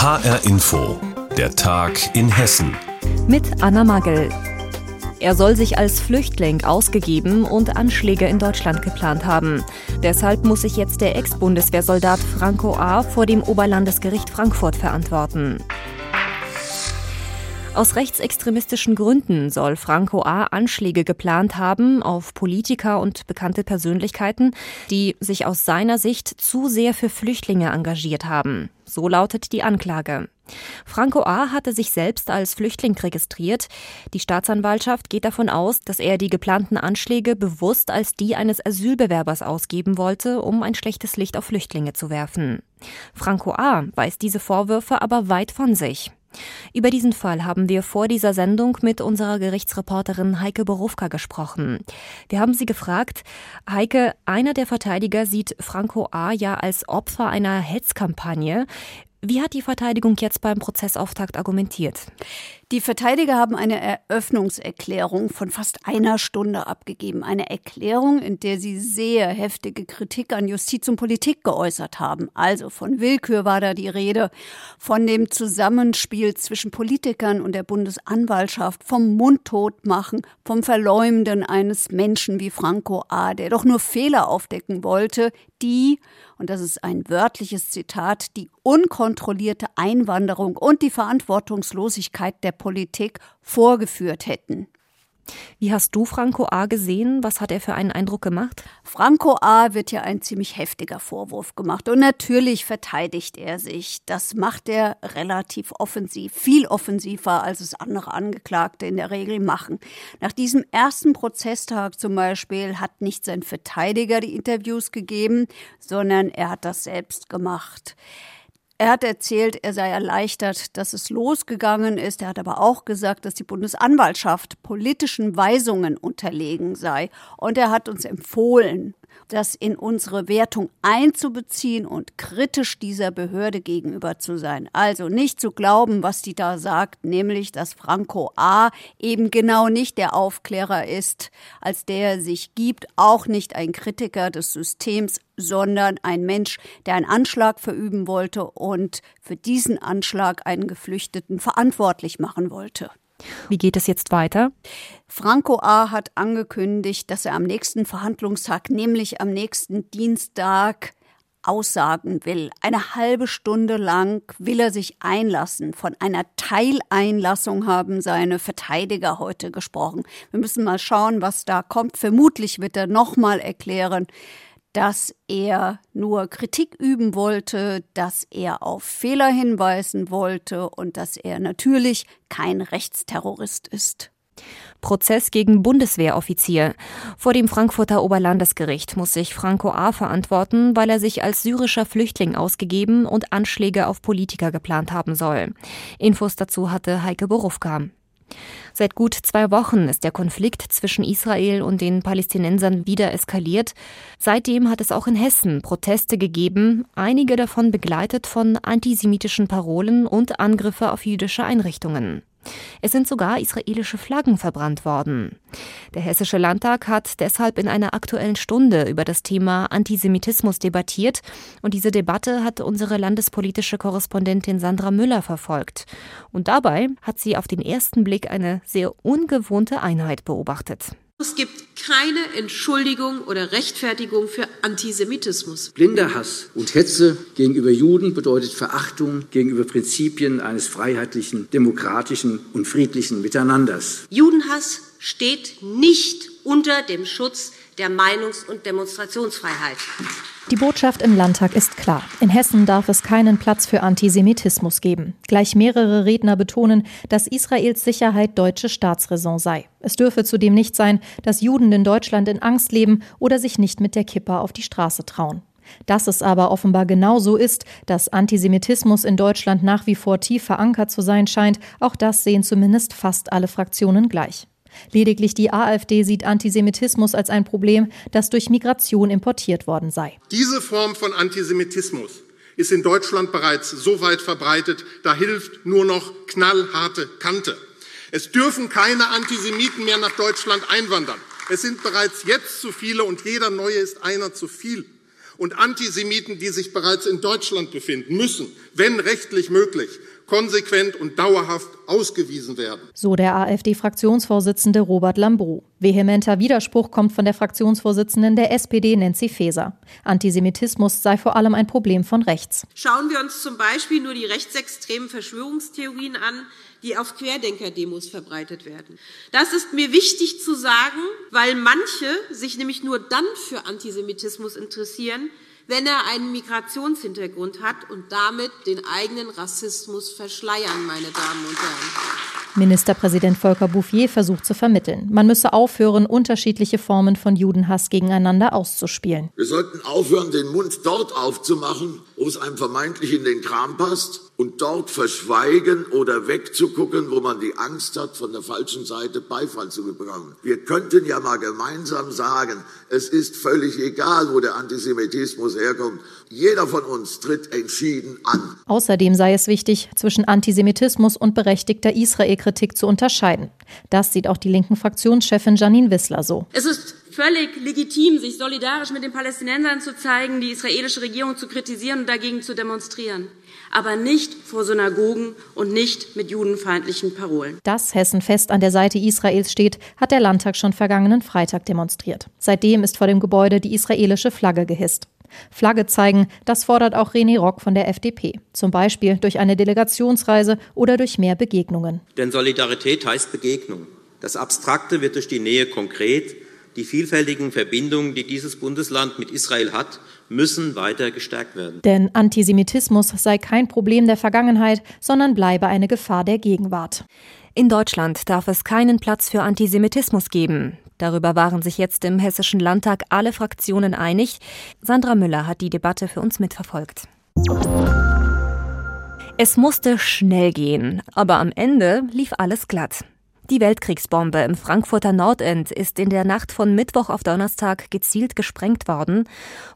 HR Info, der Tag in Hessen. Mit Anna Magel. Er soll sich als Flüchtling ausgegeben und Anschläge in Deutschland geplant haben. Deshalb muss sich jetzt der Ex-Bundeswehrsoldat Franco A. vor dem Oberlandesgericht Frankfurt verantworten. Aus rechtsextremistischen Gründen soll Franco A. Anschläge geplant haben auf Politiker und bekannte Persönlichkeiten, die sich aus seiner Sicht zu sehr für Flüchtlinge engagiert haben. So lautet die Anklage. Franco A. hatte sich selbst als Flüchtling registriert. Die Staatsanwaltschaft geht davon aus, dass er die geplanten Anschläge bewusst als die eines Asylbewerbers ausgeben wollte, um ein schlechtes Licht auf Flüchtlinge zu werfen. Franco A. weist diese Vorwürfe aber weit von sich. Über diesen Fall haben wir vor dieser Sendung mit unserer Gerichtsreporterin Heike Borufka gesprochen. Wir haben sie gefragt, Heike, einer der Verteidiger sieht Franco A. ja als Opfer einer Hetzkampagne. Wie hat die Verteidigung jetzt beim Prozessauftakt argumentiert? Die Verteidiger haben eine Eröffnungserklärung von fast einer Stunde abgegeben. Eine Erklärung, in der sie sehr heftige Kritik an Justiz und Politik geäußert haben. Also von Willkür war da die Rede, von dem Zusammenspiel zwischen Politikern und der Bundesanwaltschaft, vom Mundtotmachen, vom Verleumden eines Menschen wie Franco A., der doch nur Fehler aufdecken wollte, die, und das ist ein wörtliches Zitat, die unkontrollierte Einwanderung und die Verantwortungslosigkeit der Politik vorgeführt hätten. Wie hast du Franco A. gesehen? Was hat er für einen Eindruck gemacht? Franco A. wird ja ein ziemlich heftiger Vorwurf gemacht. Und natürlich verteidigt er sich. Das macht er relativ offensiv, viel offensiver, als es andere Angeklagte in der Regel machen. Nach diesem ersten Prozesstag zum Beispiel hat nicht sein Verteidiger die Interviews gegeben, sondern er hat das selbst gemacht. Er hat erzählt, er sei erleichtert, dass es losgegangen ist. Er hat aber auch gesagt, dass die Bundesanwaltschaft politischen Weisungen unterlegen sei. Und er hat uns empfohlen, das in unsere Wertung einzubeziehen und kritisch dieser Behörde gegenüber zu sein. Also nicht zu glauben, was die da sagt, nämlich, dass Franco A. eben genau nicht der Aufklärer ist, als der er sich gibt, auch nicht ein Kritiker des Systems, sondern ein Mensch, der einen Anschlag verüben wollte und für diesen Anschlag einen Geflüchteten verantwortlich machen wollte. Wie geht es jetzt weiter? Franco A. hat angekündigt, dass er am nächsten Verhandlungstag, nämlich am nächsten Dienstag, aussagen will. Eine halbe Stunde lang will er sich einlassen. Von einer Teileinlassung haben seine Verteidiger heute gesprochen. Wir müssen mal schauen, was da kommt. Vermutlich wird er nochmal erklären, dass er nur Kritik üben wollte, dass er auf Fehler hinweisen wollte und dass er natürlich kein Rechtsterrorist ist. Prozess gegen Bundeswehroffizier. Vor dem Frankfurter Oberlandesgericht muss sich Franco A. verantworten, weil er sich als syrischer Flüchtling ausgegeben und Anschläge auf Politiker geplant haben soll. Infos dazu hatte Heike Borufka. Seit gut zwei Wochen ist der Konflikt zwischen Israel und den Palästinensern wieder eskaliert. Seitdem hat es auch in Hessen Proteste gegeben, einige davon begleitet von antisemitischen Parolen und Angriffe auf jüdische Einrichtungen. Es sind sogar israelische Flaggen verbrannt worden. Der Hessische Landtag hat deshalb in einer aktuellen Stunde über das Thema Antisemitismus debattiert und diese Debatte hat unsere landespolitische Korrespondentin Sandra Müller verfolgt. Und dabei hat sie auf den ersten Blick eine sehr ungewohnte Einheit beobachtet. Es gibt keine Entschuldigung oder Rechtfertigung für Antisemitismus. Blinder Hass und Hetze gegenüber Juden bedeutet Verachtung gegenüber Prinzipien eines freiheitlichen, demokratischen und friedlichen Miteinanders. Judenhass steht nicht unter dem Schutz der Meinungs- und Demonstrationsfreiheit. Die Botschaft im Landtag ist klar. In Hessen darf es keinen Platz für Antisemitismus geben. Gleich mehrere Redner betonen, dass Israels Sicherheit deutsche Staatsräson sei. Es dürfe zudem nicht sein, dass Juden in Deutschland in Angst leben oder sich nicht mit der Kippa auf die Straße trauen. Dass es aber offenbar genau so ist, dass Antisemitismus in Deutschland nach wie vor tief verankert zu sein scheint, auch das sehen zumindest fast alle Fraktionen gleich. Lediglich die AfD sieht Antisemitismus als ein Problem, das durch Migration importiert worden sei. Diese Form von Antisemitismus ist in Deutschland bereits so weit verbreitet, da hilft nur noch knallharte Kante. Es dürfen keine Antisemiten mehr nach Deutschland einwandern. Es sind bereits jetzt zu viele und jeder neue ist einer zu viel. Und Antisemiten, die sich bereits in Deutschland befinden, müssen, wenn rechtlich möglich, konsequent und dauerhaft ausgewiesen werden. So der AfD-Fraktionsvorsitzende Robert Lambrou. Vehementer Widerspruch kommt von der Fraktionsvorsitzenden der SPD Nancy Faeser. Antisemitismus sei vor allem ein Problem von rechts. Schauen wir uns zum Beispiel nur die rechtsextremen Verschwörungstheorien an, die auf Querdenker-Demos verbreitet werden. Das ist mir wichtig zu sagen, weil manche sich nämlich nur dann für Antisemitismus interessieren, wenn er einen Migrationshintergrund hat und damit den eigenen Rassismus verschleiern, meine Damen und Herren. Ministerpräsident Volker Bouffier versucht zu vermitteln. Man müsse aufhören, unterschiedliche Formen von Judenhass gegeneinander auszuspielen. Wir sollten aufhören, den Mund dort aufzumachen, wo es einem vermeintlich in den Kram passt und dort verschweigen oder wegzugucken, wo man die Angst hat, von der falschen Seite Beifall zu bekommen. Wir könnten ja mal gemeinsam sagen, es ist völlig egal, wo der Antisemitismus herkommt. Jeder von uns tritt entschieden an. Außerdem sei es wichtig, zwischen Antisemitismus und berechtigter Israel-Kritik zu unterscheiden. Das sieht auch die linken Fraktionschefin Janine Wissler so. Es ist völlig legitim, sich solidarisch mit den Palästinensern zu zeigen, die israelische Regierung zu kritisieren und dagegen zu demonstrieren. Aber nicht vor Synagogen und nicht mit judenfeindlichen Parolen. Dass Hessen fest an der Seite Israels steht, hat der Landtag schon vergangenen Freitag demonstriert. Seitdem ist vor dem Gebäude die israelische Flagge gehisst. Flagge zeigen, das fordert auch René Rock von der FDP. Zum Beispiel durch eine Delegationsreise oder durch mehr Begegnungen. Denn Solidarität heißt Begegnung. Das Abstrakte wird durch die Nähe konkret. Die vielfältigen Verbindungen, die dieses Bundesland mit Israel hat, müssen weiter gestärkt werden. Denn Antisemitismus sei kein Problem der Vergangenheit, sondern bleibe eine Gefahr der Gegenwart. In Deutschland darf es keinen Platz für Antisemitismus geben. Darüber waren sich jetzt im Hessischen Landtag alle Fraktionen einig. Sandra Müller hat die Debatte für uns mitverfolgt. Es musste schnell gehen, aber am Ende lief alles glatt. Die Weltkriegsbombe im Frankfurter Nordend ist in der Nacht von Mittwoch auf Donnerstag gezielt gesprengt worden.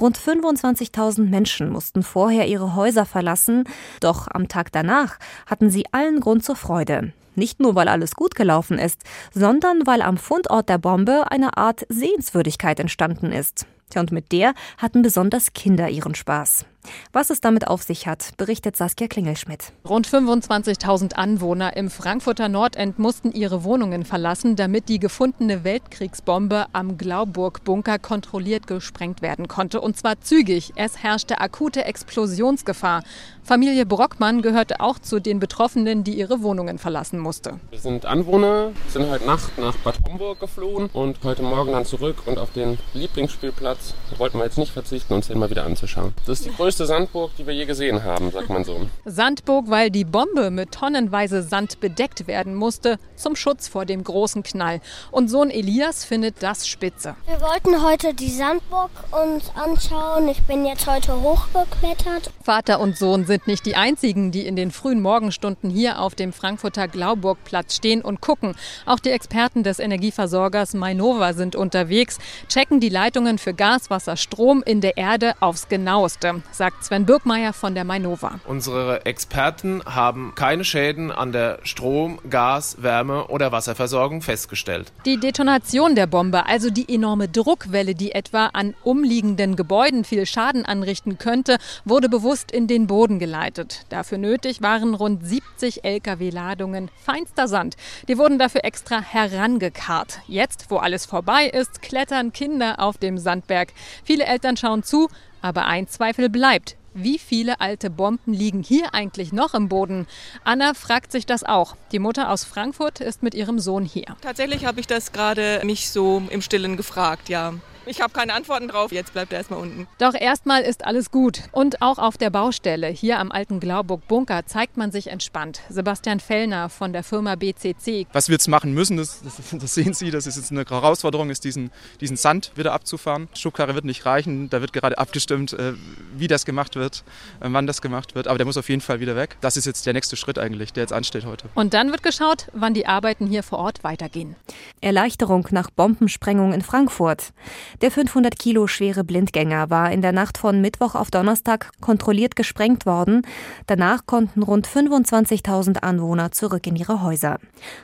Rund 25.000 Menschen mussten vorher ihre Häuser verlassen, doch am Tag danach hatten sie allen Grund zur Freude. Nicht nur, weil alles gut gelaufen ist, sondern weil am Fundort der Bombe eine Art Sehenswürdigkeit entstanden ist. Und mit der hatten besonders Kinder ihren Spaß. Was es damit auf sich hat, berichtet Saskia Klingelschmidt. Rund 25.000 Anwohner im Frankfurter Nordend mussten ihre Wohnungen verlassen, damit die gefundene Weltkriegsbombe am Glauburg-Bunker kontrolliert gesprengt werden konnte. Und zwar zügig. Es herrschte akute Explosionsgefahr. Familie Brockmann gehörte auch zu den Betroffenen, die ihre Wohnungen verlassen musste. Wir sind Anwohner, sind heute Nacht nach Bad Homburg geflohen und heute Morgen dann zurück und auf den Lieblingsspielplatz wollten wir jetzt nicht verzichten, uns den mal wieder anzuschauen. Das ist die größte Sandburg, die wir je gesehen haben, sagt man so. Sandburg, weil die Bombe mit tonnenweise Sand bedeckt werden musste, zum Schutz vor dem großen Knall. Und Sohn Elias findet das spitze. Wir wollten heute die Sandburg uns anschauen. Ich bin jetzt heute hochgeklettert. Vater und Sohn sind nicht die einzigen, die in den frühen Morgenstunden hier auf dem Frankfurter Glauburgplatz stehen und gucken. Auch die Experten des Energieversorgers Mainova sind unterwegs, checken die Leitungen für Gas, Wasser, Strom in der Erde aufs genaueste, sagt Sven Birkmeier von der Mainova. Unsere Experten haben keine Schäden an der Strom-, Gas-, Wärme- oder Wasserversorgung festgestellt. Die Detonation der Bombe, also die enorme Druckwelle, die etwa an umliegenden Gebäuden viel Schaden anrichten könnte, wurde bewusst in den Boden geleitet. Dafür nötig waren rund 70 Lkw-Ladungen feinster Sand. Die wurden dafür extra herangekarrt. Jetzt, wo alles vorbei ist, klettern Kinder auf dem Sandberg. Viele Eltern schauen zu, aber ein Zweifel bleibt. Wie viele alte Bomben liegen hier eigentlich noch im Boden? Anna fragt sich das auch. Die Mutter aus Frankfurt ist mit ihrem Sohn hier. Tatsächlich habe ich das gerade mich so im Stillen gefragt, ja. Ich habe keine Antworten drauf. Jetzt bleibt er erstmal unten. Doch erstmal ist alles gut. Und auch auf der Baustelle hier am alten Glauburg Bunker zeigt man sich entspannt. Sebastian Fellner von der Firma BCC. Was wir jetzt machen müssen, das, das, das sehen Sie, das ist jetzt eine Herausforderung, ist diesen, diesen Sand wieder abzufahren. Schubkarre wird nicht reichen. Da wird gerade abgestimmt, äh, wie das gemacht wird, äh, wann das gemacht wird. Aber der muss auf jeden Fall wieder weg. Das ist jetzt der nächste Schritt eigentlich, der jetzt ansteht heute. Und dann wird geschaut, wann die Arbeiten hier vor Ort weitergehen. Erleichterung nach Bombensprengung in Frankfurt. Der 500 Kilo schwere Blindgänger war in der Nacht von Mittwoch auf Donnerstag kontrolliert gesprengt worden. Danach konnten rund 25.000 Anwohner zurück in ihre Häuser.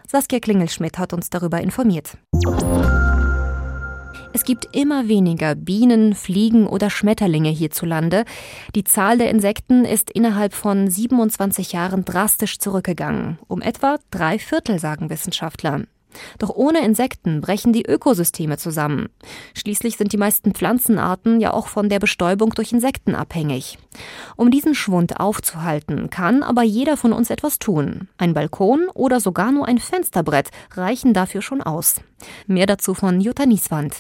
Saskia Klingelschmidt hat uns darüber informiert. Es gibt immer weniger Bienen, Fliegen oder Schmetterlinge hierzulande. Die Zahl der Insekten ist innerhalb von 27 Jahren drastisch zurückgegangen. Um etwa drei Viertel, sagen Wissenschaftler. Doch ohne Insekten brechen die Ökosysteme zusammen. Schließlich sind die meisten Pflanzenarten ja auch von der Bestäubung durch Insekten abhängig. Um diesen Schwund aufzuhalten, kann aber jeder von uns etwas tun. Ein Balkon oder sogar nur ein Fensterbrett reichen dafür schon aus. Mehr dazu von Jutta Nieswand.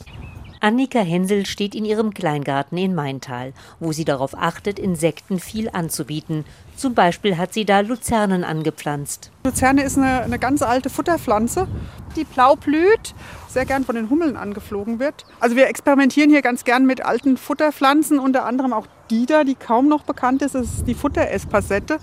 Annika Hensel steht in ihrem Kleingarten in Maintal, wo sie darauf achtet, Insekten viel anzubieten. Zum Beispiel hat sie da Luzernen angepflanzt. Luzerne ist eine, eine ganz alte Futterpflanze, die blau blüht, sehr gern von den Hummeln angeflogen wird. Also wir experimentieren hier ganz gern mit alten Futterpflanzen, unter anderem auch die da, die kaum noch bekannt ist, ist die Futteresspasette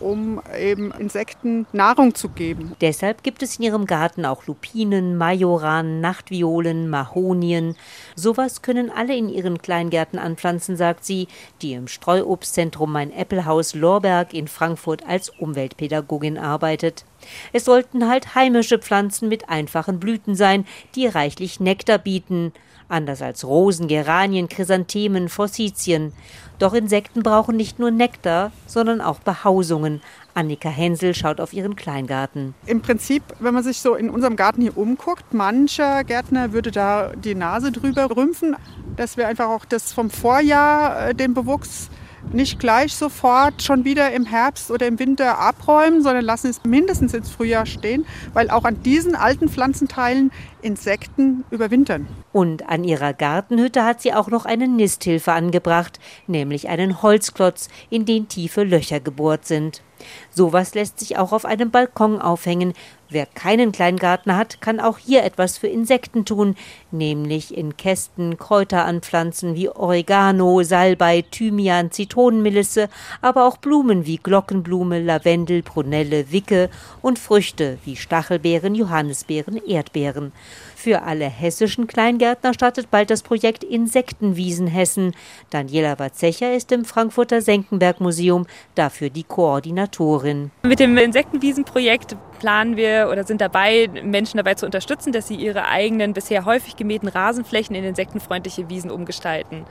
um eben Insekten Nahrung zu geben. Deshalb gibt es in ihrem Garten auch Lupinen, Majoran, Nachtviolen, Mahonien. Sowas können alle in ihren Kleingärten anpflanzen, sagt sie, die im Streuobstzentrum Mein Äppelhaus Lorberg in Frankfurt als Umweltpädagogin arbeitet. Es sollten halt heimische Pflanzen mit einfachen Blüten sein, die reichlich Nektar bieten. Anders als Rosen, Geranien, Chrysanthemen, Forsythien. Doch Insekten brauchen nicht nur Nektar, sondern auch Behausungen. Annika Hensel schaut auf ihren Kleingarten. Im Prinzip, wenn man sich so in unserem Garten hier umguckt, mancher Gärtner würde da die Nase drüber rümpfen, dass wir einfach auch das vom Vorjahr, äh, den Bewuchs, nicht gleich sofort schon wieder im Herbst oder im Winter abräumen, sondern lassen es mindestens ins Frühjahr stehen, weil auch an diesen alten Pflanzenteilen Insekten überwintern. Und an ihrer Gartenhütte hat sie auch noch eine Nisthilfe angebracht, nämlich einen Holzklotz, in den tiefe Löcher gebohrt sind. Sowas lässt sich auch auf einem Balkon aufhängen. Wer keinen Kleingarten hat, kann auch hier etwas für Insekten tun, nämlich in Kästen Kräuter anpflanzen wie Oregano, Salbei, Thymian, Zitronenmelisse, aber auch Blumen wie Glockenblume, Lavendel, Prunelle, Wicke und Früchte wie Stachelbeeren, Johannisbeeren, Erdbeeren. Für alle hessischen Kleingärtner startet bald das Projekt Insektenwiesen Hessen. Daniela Watzecher ist im Frankfurter Senckenberg Museum dafür die Koordinatorin. Mit dem Insektenwiesenprojekt planen wir oder sind dabei, Menschen dabei zu unterstützen, dass sie ihre eigenen bisher häufig gemähten Rasenflächen in insektenfreundliche Wiesen umgestalten.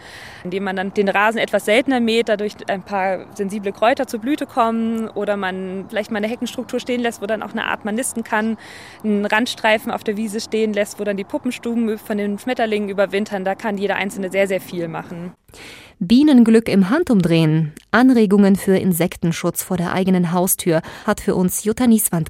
Indem man dann den Rasen etwas seltener mäht, dadurch ein paar sensible Kräuter zur Blüte kommen oder man vielleicht mal eine Heckenstruktur stehen lässt, wo dann auch eine Art man nisten kann, einen Randstreifen auf der Wiese stehen lässt, wo dann die Puppenstuben von den Schmetterlingen überwintern. Da kann jeder Einzelne sehr, sehr viel machen. Bienenglück im Handumdrehen. Anregungen für Insektenschutz vor der eigenen Haustür hat für uns Jutta Nieswand